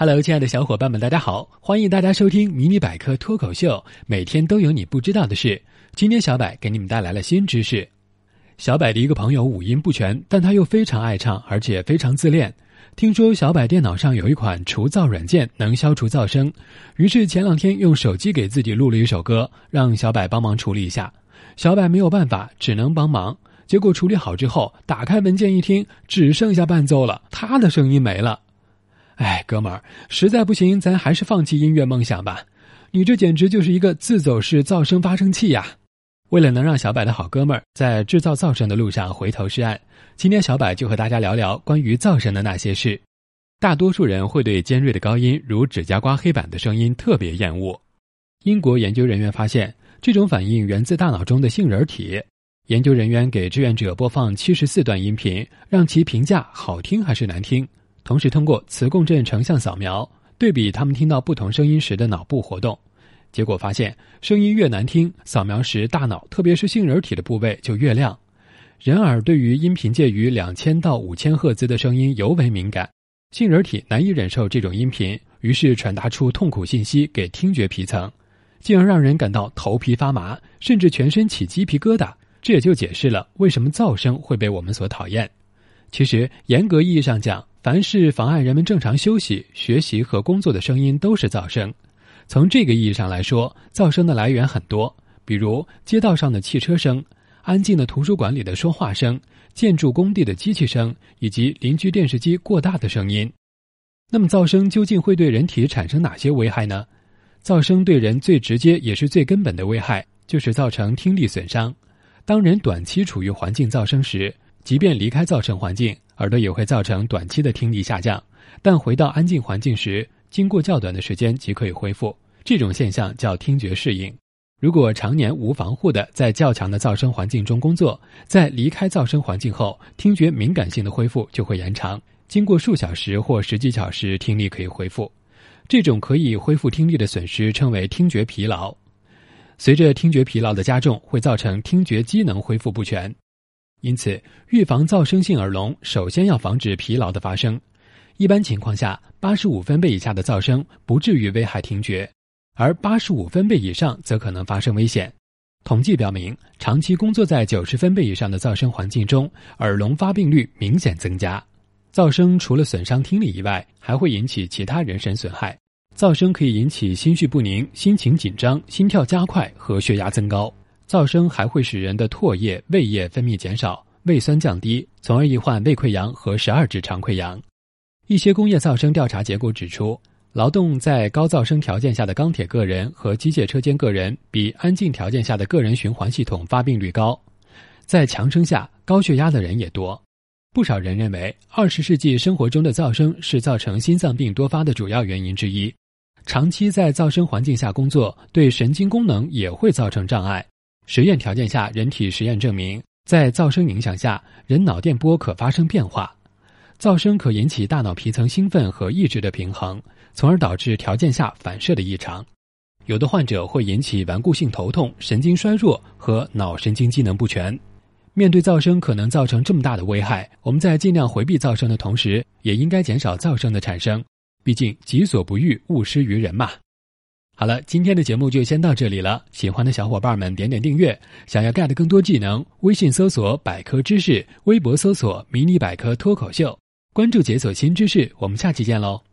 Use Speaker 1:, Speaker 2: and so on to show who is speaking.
Speaker 1: Hello，亲爱的小伙伴们，大家好！欢迎大家收听《迷你百科脱口秀》，每天都有你不知道的事。今天小柏给你们带来了新知识。小柏的一个朋友五音不全，但他又非常爱唱，而且非常自恋。听说小柏电脑上有一款除噪软件，能消除噪声，于是前两天用手机给自己录了一首歌，让小柏帮忙处理一下。小柏没有办法，只能帮忙。结果处理好之后，打开文件一听，只剩下伴奏了，他的声音没了。哎，哥们儿，实在不行，咱还是放弃音乐梦想吧。你这简直就是一个自走式噪声发生器呀！为了能让小柏的好哥们儿在制造噪声的路上回头是岸，今天小柏就和大家聊聊关于噪声的那些事。大多数人会对尖锐的高音，如指甲刮黑板的声音特别厌恶。英国研究人员发现，这种反应源自大脑中的杏仁体。研究人员给志愿者播放七十四段音频，让其评价好听还是难听。同时，通过磁共振成像扫描对比他们听到不同声音时的脑部活动，结果发现，声音越难听，扫描时大脑特别是杏仁体的部位就越亮。人耳对于音频介于两千到五千赫兹的声音尤为敏感，杏仁体难以忍受这种音频，于是传达出痛苦信息给听觉皮层，进而让人感到头皮发麻，甚至全身起鸡皮疙瘩。这也就解释了为什么噪声会被我们所讨厌。其实，严格意义上讲，凡是妨碍人们正常休息、学习和工作的声音都是噪声。从这个意义上来说，噪声的来源很多，比如街道上的汽车声、安静的图书馆里的说话声、建筑工地的机器声，以及邻居电视机过大的声音。那么，噪声究竟会对人体产生哪些危害呢？噪声对人最直接也是最根本的危害，就是造成听力损伤。当人短期处于环境噪声时，即便离开噪声环境，耳朵也会造成短期的听力下降，但回到安静环境时，经过较短的时间即可以恢复。这种现象叫听觉适应。如果常年无防护的在较强的噪声环境中工作，在离开噪声环境后，听觉敏感性的恢复就会延长。经过数小时或十几小时，听力可以恢复。这种可以恢复听力的损失称为听觉疲劳。随着听觉疲劳的加重，会造成听觉机能恢复不全。因此，预防噪声性耳聋，首先要防止疲劳的发生。一般情况下，八十五分贝以下的噪声不至于危害听觉，而八十五分贝以上则可能发生危险。统计表明，长期工作在九十分贝以上的噪声环境中，耳聋发病率明显增加。噪声除了损伤听力以外，还会引起其他人身损害。噪声可以引起心绪不宁、心情紧张、心跳加快和血压增高。噪声还会使人的唾液、胃液分泌减少，胃酸降低，从而易患胃溃疡和十二指肠溃疡。一些工业噪声调查结果指出，劳动在高噪声条件下的钢铁个人和机械车间个人，比安静条件下的个人循环系统发病率高。在强声下，高血压的人也多。不少人认为，二十世纪生活中的噪声是造成心脏病多发的主要原因之一。长期在噪声环境下工作，对神经功能也会造成障碍。实验条件下，人体实验证明，在噪声影响下，人脑电波可发生变化。噪声可引起大脑皮层兴奋和抑制的平衡，从而导致条件下反射的异常。有的患者会引起顽固性头痛、神经衰弱和脑神经机能不全。面对噪声可能造成这么大的危害，我们在尽量回避噪声的同时，也应该减少噪声的产生。毕竟己所不欲，勿施于人嘛。好了，今天的节目就先到这里了。喜欢的小伙伴们点点订阅，想要 get 更多技能，微信搜索百科知识，微博搜索迷你百科脱口秀，关注解锁新知识。我们下期见喽。